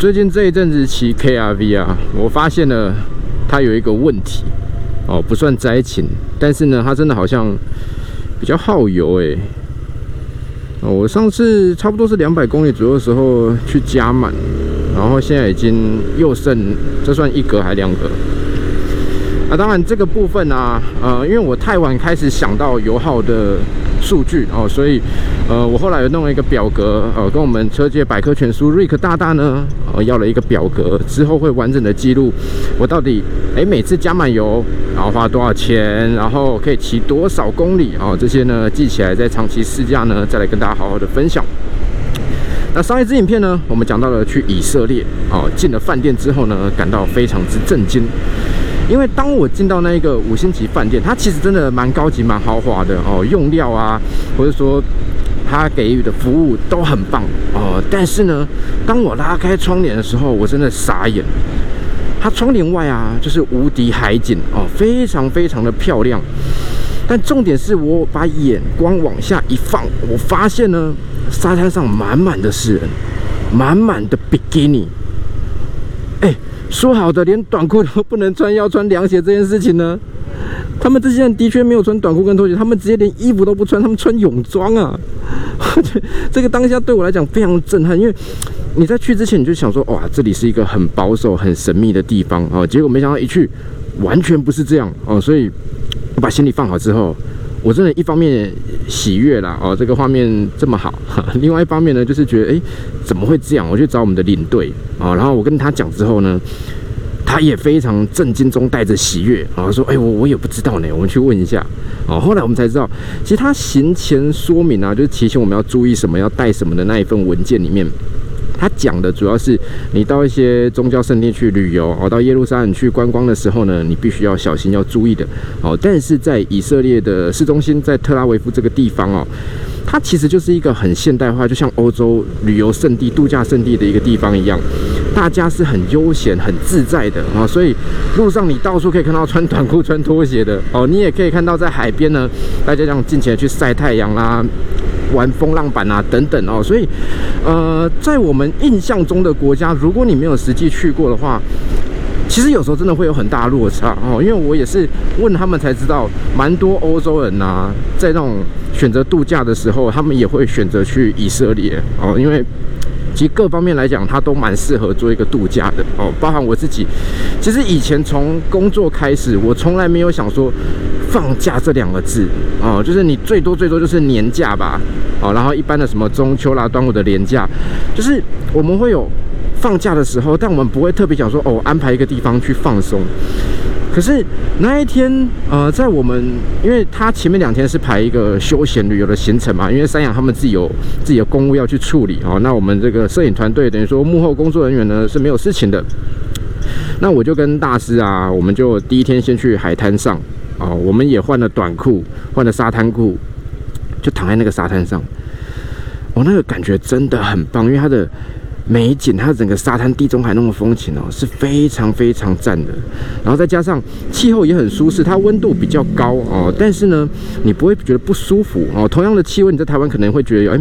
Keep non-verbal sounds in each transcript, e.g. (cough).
最近这一阵子骑 KRV 啊，我发现了它有一个问题哦，不算灾情，但是呢，它真的好像比较耗油哎。我上次差不多是两百公里左右的时候去加满，然后现在已经又剩，这算一格还两格？那当然这个部分呢，呃，因为我太晚开始想到油耗的数据哦，所以呃，我后来又弄了一个表格，呃，跟我们车界百科全书瑞克大大呢，呃，要了一个表格，之后会完整的记录我到底哎每次加满油，然后花多少钱，然后可以骑多少公里哦，这些呢记起来，在长期试驾呢，再来跟大家好好的分享。那上一支影片呢，我们讲到了去以色列哦，进了饭店之后呢，感到非常之震惊。因为当我进到那一个五星级饭店，它其实真的蛮高级、蛮豪华的哦，用料啊，或者说它给予的服务都很棒哦。但是呢，当我拉开窗帘的时候，我真的傻眼。它窗帘外啊，就是无敌海景哦，非常非常的漂亮。但重点是我把眼光往下一放，我发现呢，沙滩上满满的是人，满满的比基尼。说好的连短裤都不能穿，要穿凉鞋这件事情呢？他们这些人的确没有穿短裤跟拖鞋，他们直接连衣服都不穿，他们穿泳装啊！(laughs) 这个当下对我来讲非常震撼，因为你在去之前你就想说，哇，这里是一个很保守、很神秘的地方啊，结果没想到一去完全不是这样哦，所以我把行李放好之后。我真的一方面喜悦啦，哦，这个画面这么好，(laughs) 另外一方面呢，就是觉得，哎，怎么会这样？我去找我们的领队啊，然后我跟他讲之后呢，他也非常震惊中带着喜悦啊，说，哎，我我也不知道呢，我们去问一下。哦，后来我们才知道，其实他行前说明啊，就是提醒我们要注意什么，要带什么的那一份文件里面。他讲的主要是，你到一些宗教圣地去旅游哦，到耶路撒冷去观光的时候呢，你必须要小心要注意的哦。但是在以色列的市中心，在特拉维夫这个地方哦，它其实就是一个很现代化，就像欧洲旅游胜地、度假胜地的一个地方一样，大家是很悠闲、很自在的啊。所以路上你到处可以看到穿短裤、穿拖鞋的哦，你也可以看到在海边呢，大家这样尽情的去晒太阳啦。玩风浪板啊，等等哦，所以，呃，在我们印象中的国家，如果你没有实际去过的话，其实有时候真的会有很大落差哦。因为我也是问他们才知道，蛮多欧洲人呐，在那种选择度假的时候，他们也会选择去以色列哦，因为。其实各方面来讲，它都蛮适合做一个度假的哦。包含我自己，其实以前从工作开始，我从来没有想说放假这两个字哦，就是你最多最多就是年假吧，哦，然后一般的什么中秋啦、端午的年假，就是我们会有放假的时候，但我们不会特别想说哦，安排一个地方去放松。可是那一天，呃，在我们，因为他前面两天是排一个休闲旅游的行程嘛，因为三阳他们自己有自己的公务要去处理哦，那我们这个摄影团队等于说幕后工作人员呢是没有事情的。那我就跟大师啊，我们就第一天先去海滩上哦，我们也换了短裤，换了沙滩裤，就躺在那个沙滩上，我那个感觉真的很棒，因为它的。美景，它整个沙滩地中海那种风情哦，是非常非常赞的。然后再加上气候也很舒适，它温度比较高哦，但是呢，你不会觉得不舒服哦。同样的气温，你在台湾可能会觉得，哎，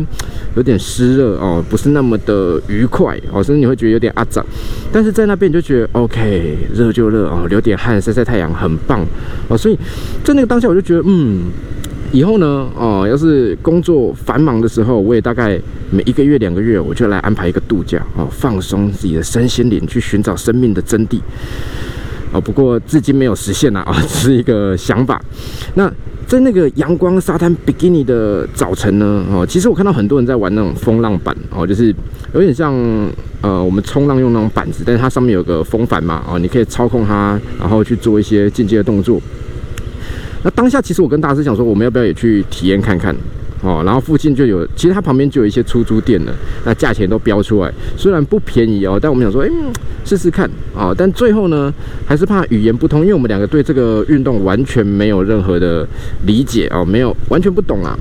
有点湿热哦，不是那么的愉快哦，甚至你会觉得有点阿脏。但是在那边你就觉得 OK，热就热哦，流点汗，晒晒太阳，很棒哦。所以在那个当下，我就觉得，嗯。以后呢，哦，要是工作繁忙的时候，我也大概每一个月、两个月，我就来安排一个度假，哦，放松自己的身心灵，去寻找生命的真谛。哦，不过至今没有实现啊，啊，(laughs) 只是一个想法。那在那个阳光沙滩比基尼的早晨呢，哦，其实我看到很多人在玩那种风浪板，哦，就是有点像呃我们冲浪用那种板子，但是它上面有个风帆嘛，哦，你可以操控它，然后去做一些进阶的动作。那当下其实我跟大师讲说，我们要不要也去体验看看哦？然后附近就有，其实它旁边就有一些出租店了，那价钱都标出来，虽然不便宜哦，但我们想说，哎，试试看哦。但最后呢，还是怕语言不通，因为我们两个对这个运动完全没有任何的理解哦，没有完全不懂啊。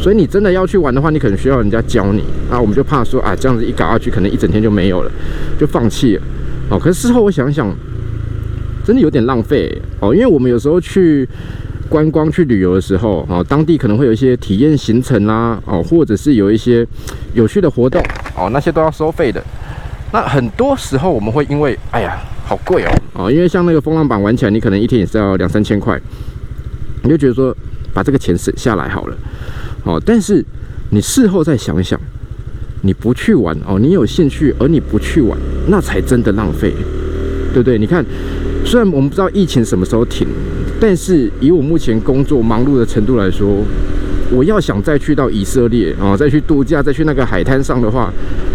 所以你真的要去玩的话，你可能需要人家教你那。我们就怕说啊，这样子一搞下去，可能一整天就没有了，就放弃了哦。可是事后我想想。真的有点浪费哦，因为我们有时候去观光、去旅游的时候，哦，当地可能会有一些体验行程啦，哦，或者是有一些有趣的活动，哦，那些都要收费的。那很多时候我们会因为，哎呀，好贵哦，哦，因为像那个风浪板玩起来，你可能一天也是要两三千块，你就觉得说把这个钱省下来好了，哦，但是你事后再想一想，你不去玩哦，你有兴趣而你不去玩，那才真的浪费，对不对？你看，虽然我们不知道疫情什么时候停，但是以我目前工作忙碌的程度来说。我要想再去到以色列啊，再去度假，再去那个海滩上的话，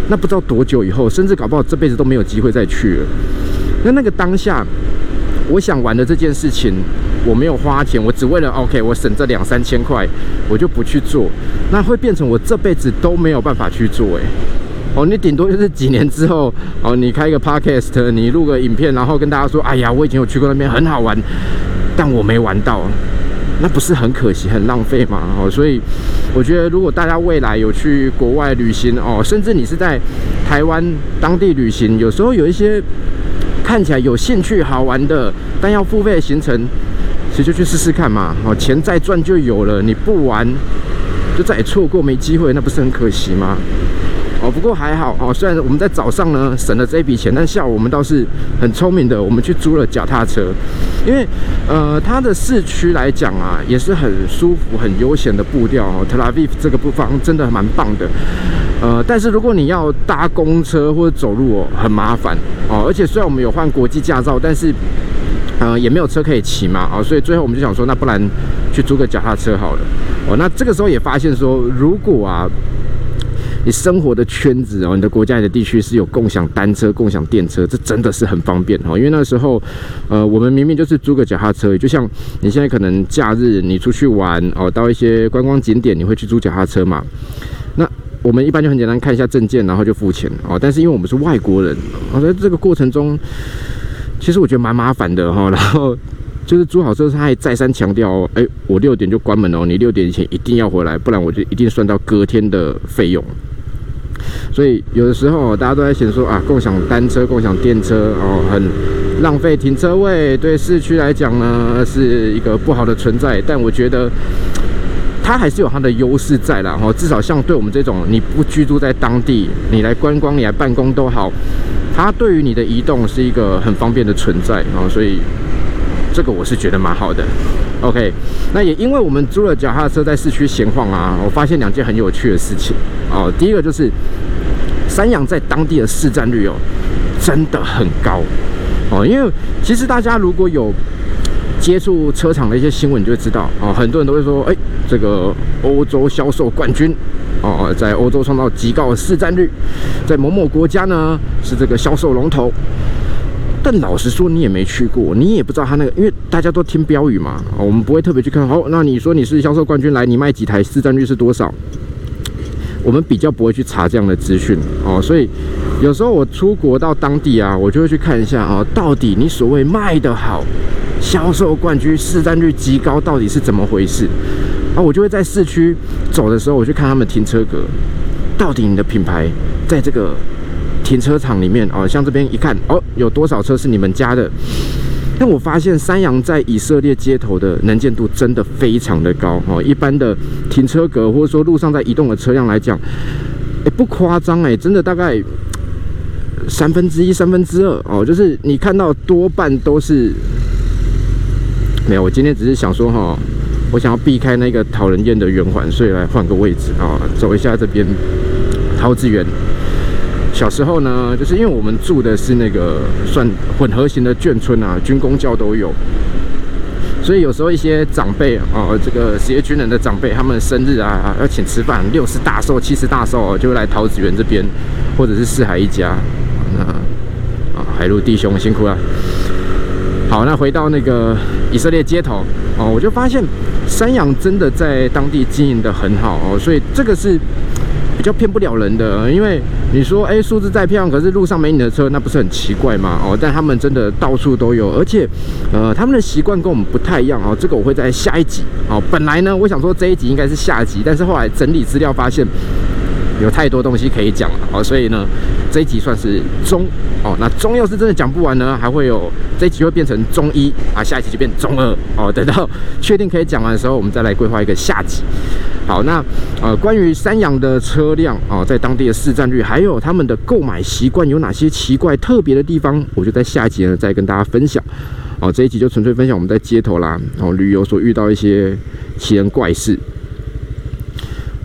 那不知道多久以后，甚至搞不好这辈子都没有机会再去了。那那个当下，我想玩的这件事情，我没有花钱，我只为了 OK，我省这两三千块，我就不去做，那会变成我这辈子都没有办法去做。诶，哦，你顶多就是几年之后，哦，你开一个 Podcast，你录个影片，然后跟大家说，哎呀，我已经有去过那边，很好玩，但我没玩到。那不是很可惜、很浪费吗？哦，所以我觉得，如果大家未来有去国外旅行哦，甚至你是在台湾当地旅行，有时候有一些看起来有兴趣、好玩的，但要付费的行程，其实就去试试看嘛。哦，钱再赚就有了，你不玩就再也错过没机会，那不是很可惜吗？哦，不过还好哦。虽然我们在早上呢省了这一笔钱，但下午我们倒是很聪明的，我们去租了脚踏车。因为呃，它的市区来讲啊，也是很舒服、很悠闲的步调哦。特拉维夫这个地方真的蛮棒的。呃，但是如果你要搭公车或者走路哦，很麻烦哦。而且虽然我们有换国际驾照，但是呃也没有车可以骑嘛哦。所以最后我们就想说，那不然去租个脚踏车好了。哦，那这个时候也发现说，如果啊。你生活的圈子哦，你的国家、你的地区是有共享单车、共享电车，这真的是很方便哦。因为那时候，呃，我们明明就是租个脚踏车，就像你现在可能假日你出去玩哦，到一些观光景点，你会去租脚踏车嘛？那我们一般就很简单，看一下证件，然后就付钱哦。但是因为我们是外国人，我在这个过程中，其实我觉得蛮麻烦的哈。然后就是租好车，他还再三强调哦，哎，我六点就关门哦，你六点以前一定要回来，不然我就一定算到隔天的费用。所以有的时候大家都在想说啊，共享单车、共享电车哦，很浪费停车位，对市区来讲呢是一个不好的存在。但我觉得它还是有它的优势在啦，哈，至少像对我们这种你不居住在当地，你来观光、你来办公都好，它对于你的移动是一个很方便的存在啊，所以这个我是觉得蛮好的。OK，那也因为我们租了脚踏车在市区闲晃啊，我发现两件很有趣的事情哦。第一个就是山羊在当地的市占率哦，真的很高哦。因为其实大家如果有接触车厂的一些新闻，你就会知道哦，很多人都会说，哎，这个欧洲销售冠军哦，在欧洲创造极高的市占率，在某某国家呢是这个销售龙头。但老实说，你也没去过，你也不知道他那个，因为大家都听标语嘛，我们不会特别去看。好，那你说你是销售冠军，来，你卖几台，市占率是多少？我们比较不会去查这样的资讯哦，所以有时候我出国到当地啊，我就会去看一下啊，到底你所谓卖得好，销售冠军，市占率极高，到底是怎么回事？啊，我就会在市区走的时候，我去看他们停车格，到底你的品牌在这个。停车场里面哦，像这边一看哦，有多少车是你们家的？但我发现山羊在以色列街头的能见度真的非常的高哦。一般的停车格或者说路上在移动的车辆来讲，哎，不夸张哎，真的大概三分之一、三分之二哦，就是你看到多半都是没有。我今天只是想说哈，我想要避开那个讨人厌的圆环，所以来换个位置啊，走一下这边桃子园。小时候呢，就是因为我们住的是那个算混合型的眷村啊，军工教都有，所以有时候一些长辈啊，这个职业军人的长辈，他们生日啊要请吃饭，六十大寿、七十大寿，就会来桃子园这边，或者是四海一家。那啊，海陆弟兄辛苦了。好，那回到那个以色列街头哦，我就发现山羊真的在当地经营的很好哦，所以这个是。比较骗不了人的，因为你说，哎，数字再漂亮，可是路上没你的车，那不是很奇怪吗？哦，但他们真的到处都有，而且，呃，他们的习惯跟我们不太一样哦。这个我会在下一集哦。本来呢，我想说这一集应该是下集，但是后来整理资料发现，有太多东西可以讲了哦，所以呢，这一集算是中哦。那中要是真的讲不完呢，还会有这一集会变成中一啊，下一集就变中二哦。等到确定可以讲完的时候，我们再来规划一个下集。好，那呃，关于三洋的车辆啊，在当地的市占率，还有他们的购买习惯有哪些奇怪特别的地方，我就在下一集呢再跟大家分享。哦，这一集就纯粹分享我们在街头啦，哦，旅游所遇到一些奇人怪事。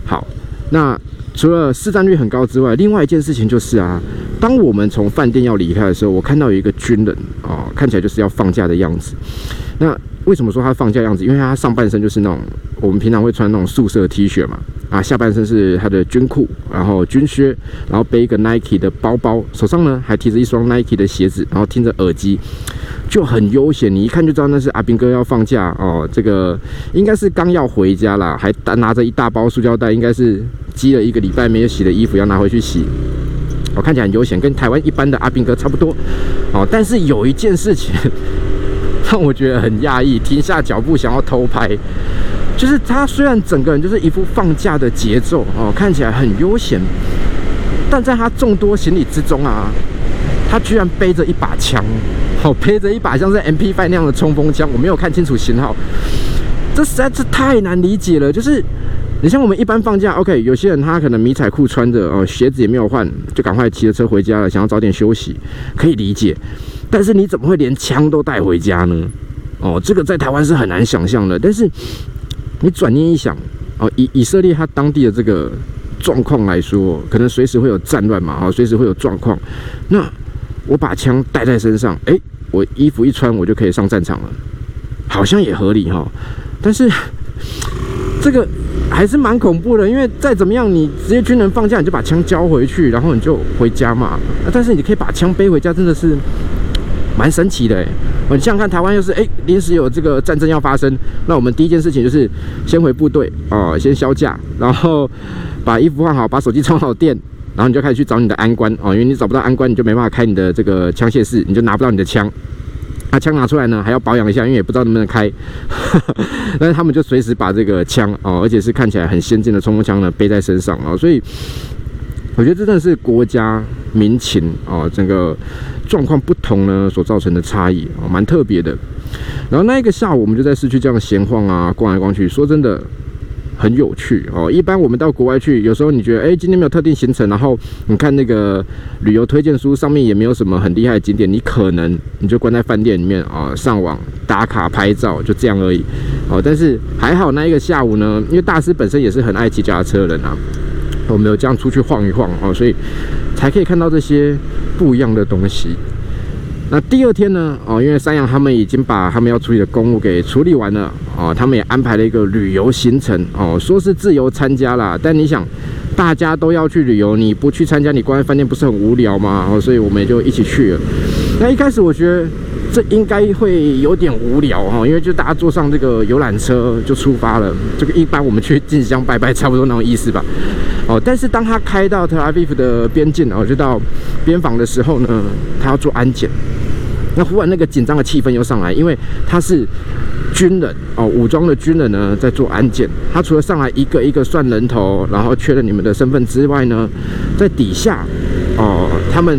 好，那除了市占率很高之外，另外一件事情就是啊，当我们从饭店要离开的时候，我看到有一个军人啊，看起来就是要放假的样子。那为什么说他放假样子？因为他上半身就是那种我们平常会穿那种素色 T 恤嘛，啊，下半身是他的军裤，然后军靴，然后背一个 Nike 的包包，手上呢还提着一双 Nike 的鞋子，然后听着耳机，就很悠闲。你一看就知道那是阿兵哥要放假哦，这个应该是刚要回家啦，还拿着一大包塑胶袋，应该是积了一个礼拜没有洗的衣服要拿回去洗。我看起来很悠闲，跟台湾一般的阿兵哥差不多。哦，但是有一件事情。(laughs) 让我觉得很讶异，停下脚步想要偷拍，就是他虽然整个人就是一副放假的节奏哦，看起来很悠闲，但在他众多行李之中啊，他居然背着一把枪，哦，背着一把像是 MP5 那样的冲锋枪，我没有看清楚型号，这实在是太难理解了。就是你像我们一般放假，OK，有些人他可能迷彩裤穿着哦，鞋子也没有换，就赶快骑着车回家了，想要早点休息，可以理解。但是你怎么会连枪都带回家呢？哦，这个在台湾是很难想象的。但是你转念一想，哦，以以色列它当地的这个状况来说，可能随时会有战乱嘛，哦，随时会有状况。那我把枪带在身上，诶，我衣服一穿，我就可以上战场了，好像也合理哈。但是 (laughs) 这个还是蛮恐怖的，因为再怎么样，你直接军人放假，你就把枪交回去，然后你就回家嘛。但是你可以把枪背回家，真的是。蛮神奇的哎，我想看台湾又是哎临时有这个战争要发生，那我们第一件事情就是先回部队哦，先销假，然后把衣服换好，把手机充好电，然后你就开始去找你的安官哦，因为你找不到安官，你就没办法开你的这个枪械室，你就拿不到你的枪。那枪拿出来呢，还要保养一下，因为也不知道能不能开。(laughs) 但是他们就随时把这个枪哦，而且是看起来很先进的冲锋枪呢背在身上哦，所以我觉得真的是国家民情哦，整个。状况不同呢，所造成的差异哦，蛮特别的。然后那一个下午，我们就在市区这样闲晃啊，逛来逛去。说真的，很有趣哦。一般我们到国外去，有时候你觉得，哎，今天没有特定行程，然后你看那个旅游推荐书上面也没有什么很厉害的景点，你可能你就关在饭店里面啊，上网打卡拍照，就这样而已哦。但是还好那一个下午呢，因为大师本身也是很爱骑脚踏车的人啊，我们有这样出去晃一晃哦，所以。才可以看到这些不一样的东西。那第二天呢？哦，因为山羊他们已经把他们要处理的公务给处理完了哦，他们也安排了一个旅游行程哦，说是自由参加啦。但你想，大家都要去旅游，你不去参加，你关在饭店不是很无聊吗？哦，所以我们也就一起去了。那一开始我觉得这应该会有点无聊哈，因为就大家坐上这个游览车就出发了，这个一般我们去进香拜拜差不多那种意思吧。哦，但是当他开到特拉维夫的边境哦，就到边防的时候呢，他要做安检。那忽然那个紧张的气氛又上来，因为他是军人哦，武装的军人呢在做安检。他除了上来一个一个算人头，然后确认你们的身份之外呢，在底下哦，他们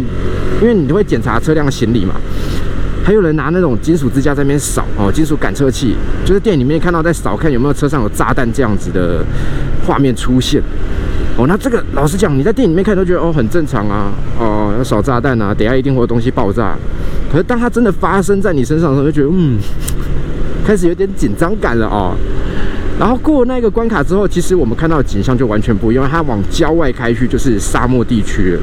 因为你会检查车辆行李嘛，还有人拿那种金属支架在那边扫哦，金属感测器，就是店里面看到在扫，看有没有车上有炸弹这样子的画面出现。哦，那这个老实讲，你在店里面看都觉得哦很正常啊，哦要扫炸弹啊，等下一定会有东西爆炸。可是当它真的发生在你身上的时候，就觉得嗯，开始有点紧张感了哦。然后过那个关卡之后，其实我们看到的景象就完全不一样，它往郊外开去就是沙漠地区。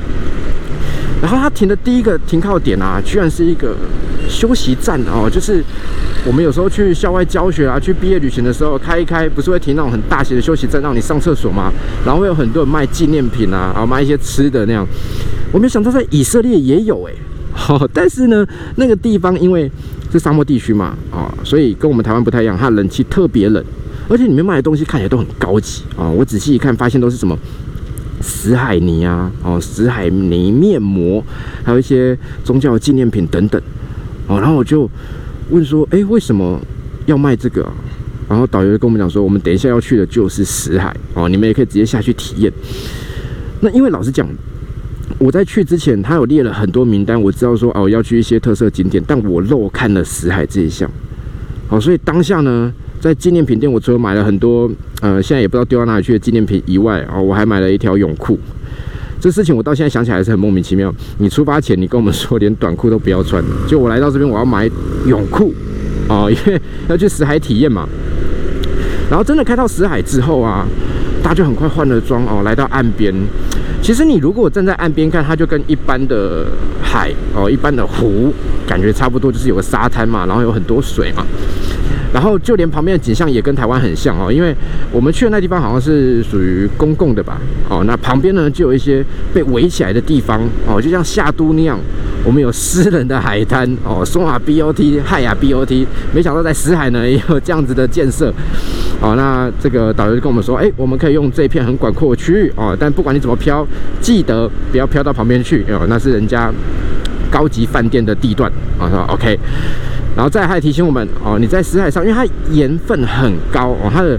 然后他停的第一个停靠点啊，居然是一个休息站哦，就是。我们有时候去校外教学啊，去毕业旅行的时候开一开，不是会停那种很大型的休息站，让你上厕所吗？然后会有很多人卖纪念品啊，然后卖一些吃的那样。我没想到在以色列也有哎，好，(laughs) 但是呢，那个地方因为是沙漠地区嘛，啊，所以跟我们台湾不太一样，它冷气特别冷，而且里面卖的东西看起来都很高级啊。我仔细一看，发现都是什么死海泥啊，哦，死海泥面膜，还有一些宗教纪念品等等，哦，然后我就。问说：“哎，为什么要卖这个？”然后导游就跟我们讲说：“我们等一下要去的就是死海哦，你们也可以直接下去体验。”那因为老实讲，我在去之前，他有列了很多名单，我知道说哦要去一些特色景点，但我漏看了死海这一项。好，所以当下呢，在纪念品店，我除了买了很多呃，现在也不知道丢到哪里去的纪念品以外，啊，我还买了一条泳裤。这事情我到现在想起来是很莫名其妙。你出发前你跟我们说连短裤都不要穿，(laughs) 就我来到这边我要买泳裤，哦，因为 (laughs) 要去死海体验嘛。然后真的开到死海之后啊，大家就很快换了装哦，来到岸边。其实你如果站在岸边看，它就跟一般的海哦，一般的湖感觉差不多，就是有个沙滩嘛，然后有很多水嘛。然后就连旁边的景象也跟台湾很像哦，因为我们去的那地方好像是属于公共的吧，哦，那旁边呢就有一些被围起来的地方哦，就像夏都那样，我们有私人的海滩哦，松瓦 BOT、海雅 BOT，没想到在死海呢也有这样子的建设，哦，那这个导游就跟我们说，哎，我们可以用这片很广阔的区域哦，但不管你怎么漂，记得不要漂到旁边去哦，那是人家高级饭店的地段啊，说 OK。然后再还提醒我们哦，你在死海上，因为它盐分很高哦，它的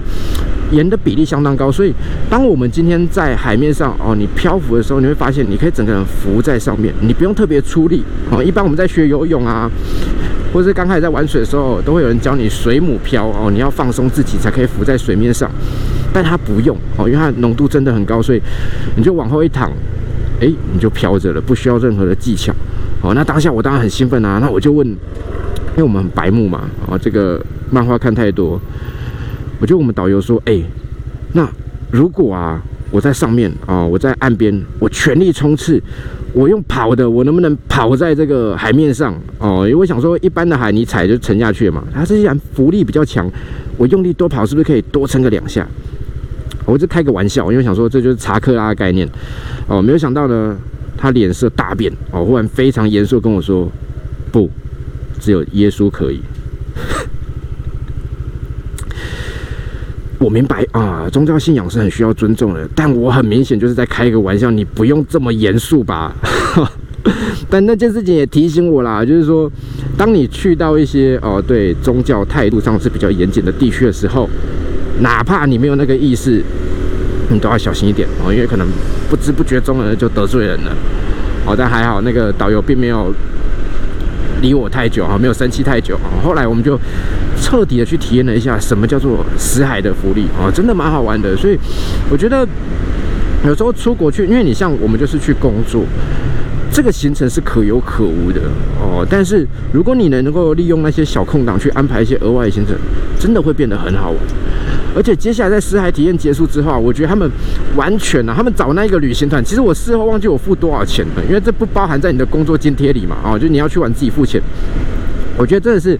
盐的比例相当高，所以当我们今天在海面上哦，你漂浮的时候，你会发现你可以整个人浮在上面，你不用特别出力哦。一般我们在学游泳啊，或是刚开始在玩水的时候，都会有人教你水母漂哦，你要放松自己才可以浮在水面上，但它不用哦，因为它浓度真的很高，所以你就往后一躺，哎，你就飘着了，不需要任何的技巧哦。那当下我当然很兴奋啊，那我就问。因为我们很白目嘛，啊，这个漫画看太多，我就我们导游说，哎，那如果啊，我在上面啊，我在岸边，我全力冲刺，我用跑的，我能不能跑在这个海面上？哦，因为我想说，一般的海你踩就沉下去嘛，它既然浮力比较强，我用力多跑是不是可以多撑个两下？我就开个玩笑，因为想说这就是查克拉的概念，哦，没有想到呢，他脸色大变，哦，忽然非常严肃跟我说，不。只有耶稣可以，(laughs) 我明白啊，宗教信仰是很需要尊重的，但我很明显就是在开一个玩笑，你不用这么严肃吧？(laughs) 但那件事情也提醒我啦，就是说，当你去到一些哦对宗教态度上是比较严谨的地区的时候，哪怕你没有那个意识，你都要小心一点哦，因为可能不知不觉中呢就得罪人了。哦，但还好那个导游并没有。离我太久哈，没有生气太久啊。后来我们就彻底的去体验了一下什么叫做死海的福利啊，真的蛮好玩的。所以我觉得有时候出国去，因为你像我们就是去工作，这个行程是可有可无的哦。但是如果你能够利用那些小空档去安排一些额外的行程，真的会变得很好玩。而且接下来在死海体验结束之后啊，我觉得他们完全啊，他们找那一个旅行团，其实我事后忘记我付多少钱了，因为这不包含在你的工作津贴里嘛，啊，就你要去玩自己付钱。我觉得真的是，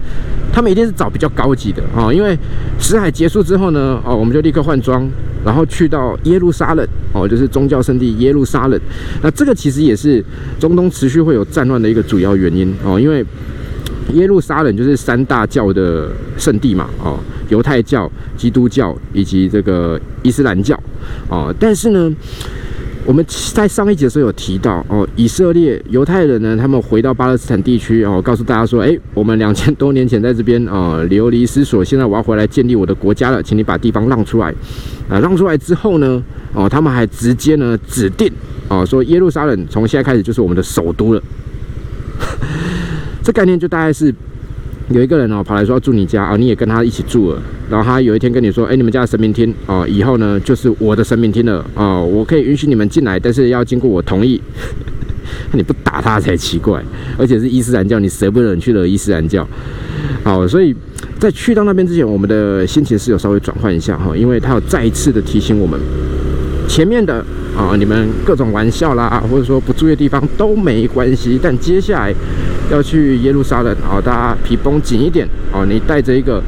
他们一定是找比较高级的啊，因为死海结束之后呢，哦，我们就立刻换装，然后去到耶路撒冷，哦，就是宗教圣地耶路撒冷。那这个其实也是中东持续会有战乱的一个主要原因哦，因为耶路撒冷就是三大教的圣地嘛，哦。犹太教、基督教以及这个伊斯兰教，哦，但是呢，我们在上一节的时候有提到，哦，以色列犹太人呢，他们回到巴勒斯坦地区，哦，告诉大家说，哎，我们两千多年前在这边，啊，流离失所，现在我要回来建立我的国家了，请你把地方让出来，啊，让出来之后呢，哦，他们还直接呢指定，哦，说耶路撒冷从现在开始就是我们的首都了，(laughs) 这概念就大概是。有一个人哦，跑来说要住你家啊，你也跟他一起住了。然后他有一天跟你说：“哎，你们家的神明厅啊，以后呢就是我的神明厅了啊，我可以允许你们进来，但是要经过我同意。(laughs) ”你不打他才奇怪，而且是伊斯兰教，你舍不得去惹伊斯兰教。好，所以在去到那边之前，我们的心情是有稍微转换一下哈，因为他有再一次的提醒我们，前面的啊，你们各种玩笑啦，或者说不注意的地方都没关系，但接下来。要去耶路撒冷啊，大家皮绷紧一点哦。你带着一个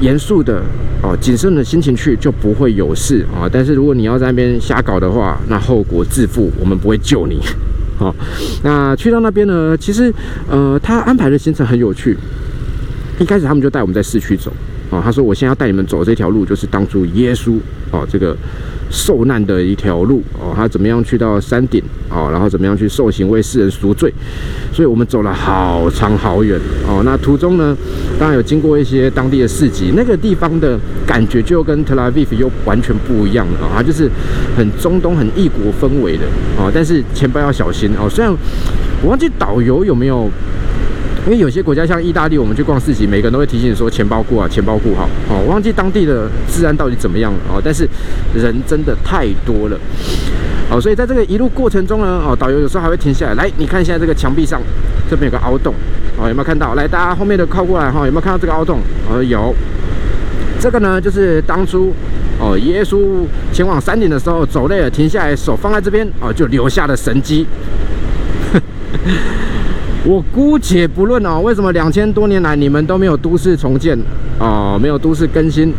严肃的哦、谨慎的心情去，就不会有事啊。但是如果你要在那边瞎搞的话，那后果自负，我们不会救你。好，那去到那边呢，其实呃，他安排的行程很有趣。一开始他们就带我们在市区走哦，他说我现在要带你们走这条路，就是当初耶稣哦这个受难的一条路哦，他怎么样去到山顶哦，然后怎么样去受刑为世人赎罪，所以我们走了好长好远哦。那途中呢，当然有经过一些当地的市集，那个地方的感觉就跟特拉维夫又完全不一样了啊，就是很中东、很异国氛围的哦。但是钱包要小心哦，虽然我忘记导游有没有。因为有些国家像意大利，我们去逛市集，每个人都会提醒说钱包顾好，钱包顾好。哦，忘记当地的治安到底怎么样了哦，但是人真的太多了。哦，所以在这个一路过程中呢，哦，导游有时候还会停下来，来，你看一下这个墙壁上这边有个凹洞，哦，有没有看到？来，大家后面的靠过来哈，有没有看到这个凹洞？哦，有。这个呢，就是当初哦，耶稣前往山顶的时候走累了，停下来，手放在这边，哦，就留下的神迹。我姑且不论哦，为什么两千多年来你们都没有都市重建哦，没有都市更新？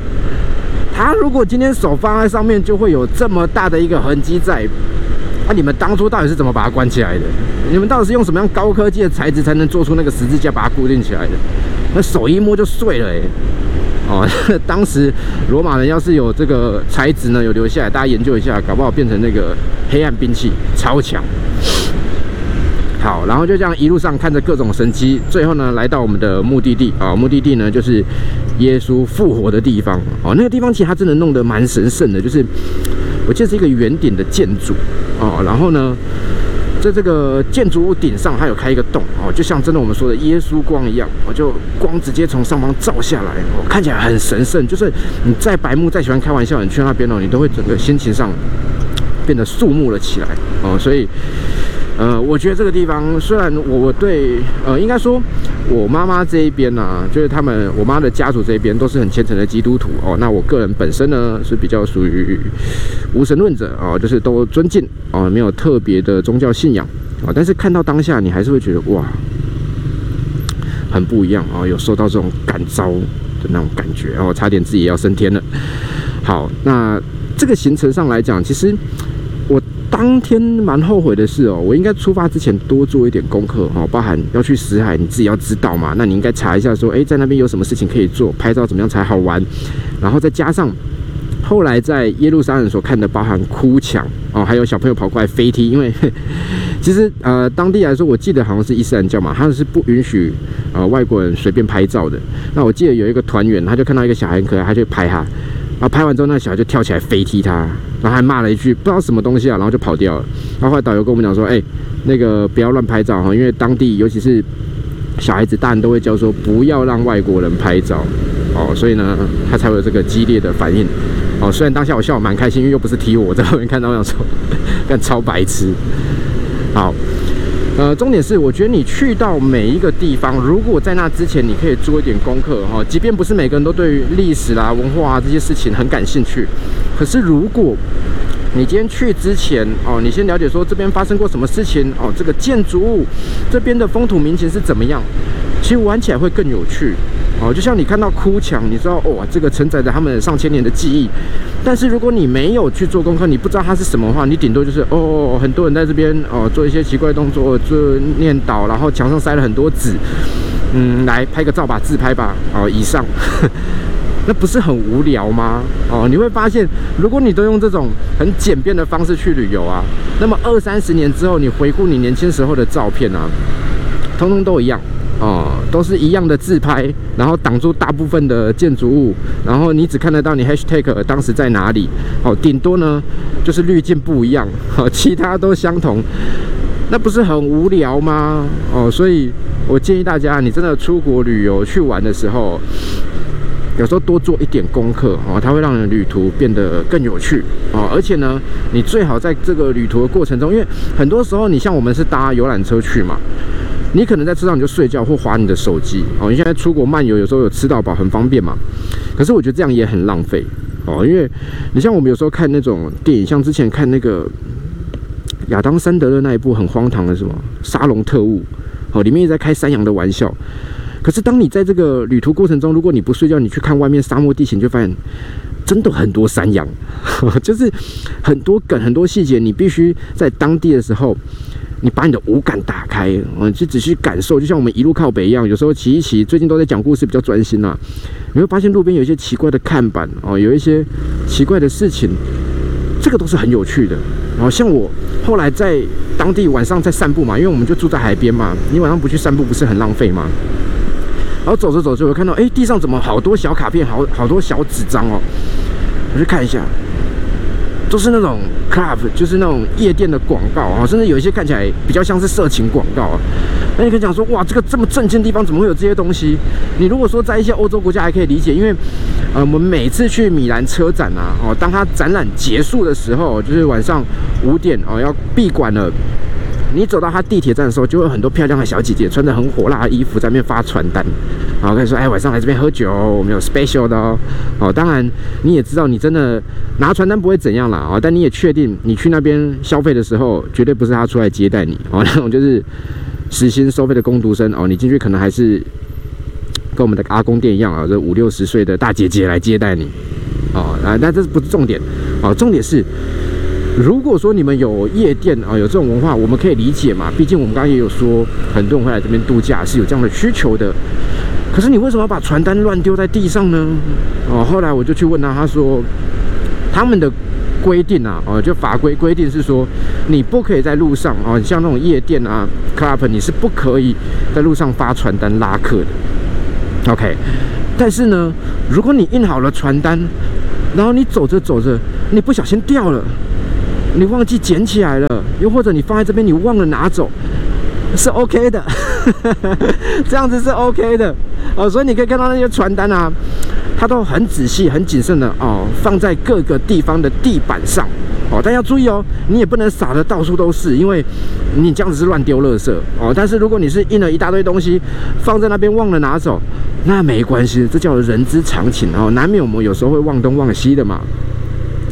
他如果今天手放在上面，就会有这么大的一个痕迹在。那你们当初到底是怎么把它关起来的？你们到底是用什么样高科技的材质才能做出那个十字架把它固定起来的？那手一摸就碎了哎！哦，(laughs) 当时罗马人要是有这个材质呢，有留下来，大家研究一下，搞不好变成那个黑暗兵器，超强。好，然后就这样一路上看着各种神迹，最后呢来到我们的目的地啊，目的地呢就是耶稣复活的地方哦。那个地方其实它真的弄得蛮神圣的，就是我记得是一个圆顶的建筑哦，然后呢在这个建筑物顶上还有开一个洞哦，就像真的我们说的耶稣光一样，我就光直接从上方照下来，哦，看起来很神圣。就是你再白目再喜欢开玩笑，你去那边哦，你都会整个心情上变得肃穆了起来哦，所以。呃，我觉得这个地方虽然我我对呃，应该说我妈妈这一边呢，就是他们我妈的家族这一边都是很虔诚的基督徒哦。那我个人本身呢是比较属于无神论者哦，就是都尊敬哦，没有特别的宗教信仰啊。但是看到当下，你还是会觉得哇，很不一样啊，有受到这种感召的那种感觉，然后差点自己要升天了。好，那这个行程上来讲，其实。当天蛮后悔的是哦，我应该出发之前多做一点功课哦，包含要去死海，你自己要知道嘛。那你应该查一下说，哎，在那边有什么事情可以做，拍照怎么样才好玩。然后再加上后来在耶路撒冷所看的，包含哭墙哦，还有小朋友跑过来飞踢。因为 (laughs) 其实呃，当地来说，我记得好像是伊斯兰教嘛，他们是不允许呃外国人随便拍照的。那我记得有一个团员，他就看到一个小孩很可爱，他就拍他。然后拍完之后，那小孩就跳起来飞踢他，然后还骂了一句不知道什么东西啊，然后就跑掉了。然后后来导游跟我们讲说：“哎，那个不要乱拍照哈，因为当地尤其是小孩子，大人都会教说不要让外国人拍照哦，所以呢，他才有这个激烈的反应哦。虽然当下我笑蛮开心，因为又不是踢我，在后面看到我想说 (laughs) 干超白痴。好。”呃，重点是，我觉得你去到每一个地方，如果在那之前你可以做一点功课哈，即便不是每个人都对于历史啦、文化啊这些事情很感兴趣，可是如果你今天去之前哦，你先了解说这边发生过什么事情哦，这个建筑物这边的风土民情是怎么样，其实玩起来会更有趣。哦，就像你看到哭墙，你知道哦，这个承载着他们上千年的记忆。但是如果你没有去做功课，你不知道它是什么的话，你顶多就是哦，很多人在这边哦做一些奇怪动作，做念叨，然后墙上塞了很多纸，嗯，来拍个照吧，自拍吧，哦，以上，(laughs) 那不是很无聊吗？哦，你会发现，如果你都用这种很简便的方式去旅游啊，那么二三十年之后，你回顾你年轻时候的照片啊，通通都一样。哦，都是一样的自拍，然后挡住大部分的建筑物，然后你只看得到你 hashtag 当时在哪里。哦，顶多呢就是滤镜不一样，哦，(laughs) 其他都相同，那不是很无聊吗？哦，所以我建议大家，你真的出国旅游去玩的时候，有时候多做一点功课哦，它会让你旅途变得更有趣哦。而且呢，你最好在这个旅途的过程中，因为很多时候你像我们是搭游览车去嘛。你可能在车上你就睡觉或划你的手机哦。你现在出国漫游，有时候有吃到饱，很方便嘛。可是我觉得这样也很浪费哦，因为你像我们有时候看那种电影，像之前看那个亚当·山德勒那一部很荒唐的什么《沙龙特务》哦，里面也在开山羊的玩笑。可是当你在这个旅途过程中，如果你不睡觉，你去看外面沙漠地形，就发现真的很多山羊，(laughs) 就是很多梗、很多细节，你必须在当地的时候。你把你的五感打开，嗯，就仔细感受，就像我们一路靠北一样。有时候骑一骑，最近都在讲故事，比较专心呐。你会发现路边有一些奇怪的看板哦，有一些奇怪的事情，这个都是很有趣的。然后像我后来在当地晚上在散步嘛，因为我们就住在海边嘛，你晚上不去散步不是很浪费吗？然后走着走着，我看到哎，地上怎么好多小卡片，好好多小纸张哦，我去看一下。都是那种 club，就是那种夜店的广告啊，甚至有一些看起来比较像是色情广告啊。那你可以讲说，哇，这个这么正经的地方怎么会有这些东西？你如果说在一些欧洲国家还可以理解，因为呃，我们每次去米兰车展啊，哦，当它展览结束的时候，就是晚上五点哦，要闭馆了。你走到他地铁站的时候，就会有很多漂亮的小姐姐穿着很火辣的衣服在那边发传单，然后跟你说：“哎，晚上来这边喝酒，我们有 special 的哦。”哦，当然你也知道，你真的拿传单不会怎样啦。哦，但你也确定你去那边消费的时候，绝对不是他出来接待你哦，那种就是实薪收费的工读生哦，你进去可能还是跟我们的阿公店一样啊，这五六十岁的大姐姐来接待你哦，啊，那这不是重点哦，重点是。如果说你们有夜店啊，有这种文化，我们可以理解嘛。毕竟我们刚刚也有说，很多人会来这边度假是有这样的需求的。可是你为什么要把传单乱丢在地上呢？哦，后来我就去问他，他说他们的规定啊，哦，就法规规定是说，你不可以在路上啊，像那种夜店啊，club，你是不可以在路上发传单拉客的。OK，但是呢，如果你印好了传单，然后你走着走着，你不小心掉了。你忘记捡起来了，又或者你放在这边，你忘了拿走，是 OK 的，(laughs) 这样子是 OK 的哦。所以你可以看到那些传单啊，它都很仔细、很谨慎的哦，放在各个地方的地板上哦。但要注意哦，你也不能撒的到处都是，因为你这样子是乱丢垃圾哦。但是如果你是印了一大堆东西放在那边忘了拿走，那没关系，这叫人之常情哦。难免我们有时候会忘东忘西的嘛。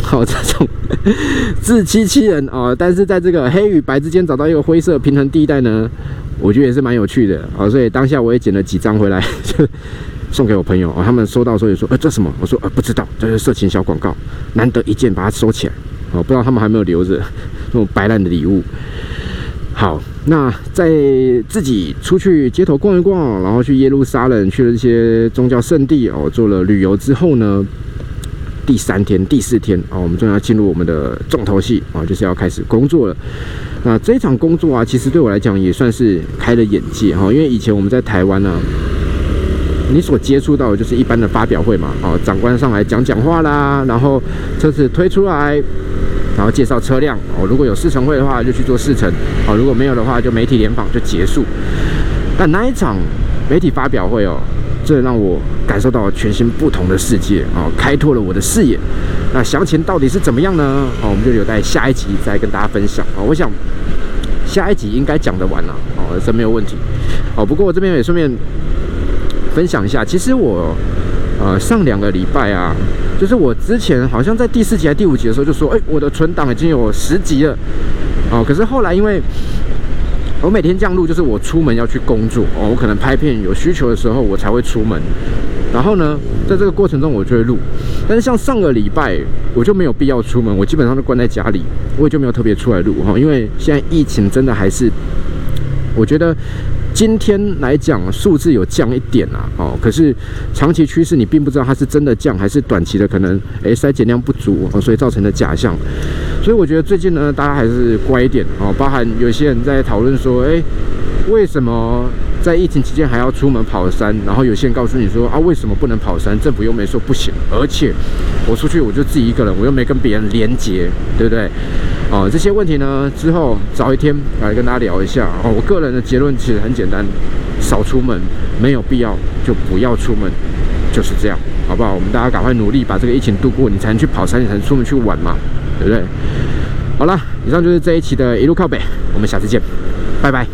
好，这种 (laughs) 自欺欺人啊！但是在这个黑与白之间找到一个灰色平衡地带呢，我觉得也是蛮有趣的啊。所以当下我也剪了几张回来，就 (laughs) 送给我朋友啊。他们收到时候也说：“呃，这什么？”我说：“呃，不知道，这是色情小广告，难得一见，把它收起来。”哦，不知道他们还没有留着 (laughs) 那种白烂的礼物。好，那在自己出去街头逛一逛，然后去耶路撒冷去了一些宗教圣地哦，做了旅游之后呢？第三天、第四天啊，我们终于要进入我们的重头戏啊，就是要开始工作了。那这一场工作啊，其实对我来讲也算是开了眼界哈，因为以前我们在台湾呢，你所接触到的就是一般的发表会嘛，哦，长官上来讲讲话啦，然后车子推出来，然后介绍车辆哦，如果有试乘会的话就去做试乘，哦，如果没有的话就媒体联访就结束。但那一场媒体发表会哦。这让我感受到全新不同的世界啊，开拓了我的视野。那详情到底是怎么样呢？哦，我们就留在下一集再跟大家分享啊。我想下一集应该讲得完了哦，这没有问题。哦，不过我这边也顺便分享一下，其实我呃上两个礼拜啊，就是我之前好像在第四集还第五集的时候就说，哎，我的存档已经有十集了。哦，可是后来因为我每天这样录，就是我出门要去工作哦，我可能拍片有需求的时候，我才会出门。然后呢，在这个过程中我就会录。但是像上个礼拜，我就没有必要出门，我基本上都关在家里，我也就没有特别出来录哈。因为现在疫情真的还是，我觉得。今天来讲，数字有降一点啊，哦，可是长期趋势你并不知道它是真的降，还是短期的可能诶筛检量不足哦，所以造成的假象。所以我觉得最近呢，大家还是乖一点哦，包含有些人在讨论说，诶，为什么？在疫情期间还要出门跑山，然后有些人告诉你说啊，为什么不能跑山？政府又没说不行，而且我出去我就自己一个人，我又没跟别人连接，对不对？哦，这些问题呢，之后找一天来跟大家聊一下。哦，我个人的结论其实很简单，少出门，没有必要就不要出门，就是这样，好不好？我们大家赶快努力把这个疫情度过，你才能去跑山，你才能出门去玩嘛，对不对？好了，以上就是这一期的一路靠北，我们下次见，拜拜。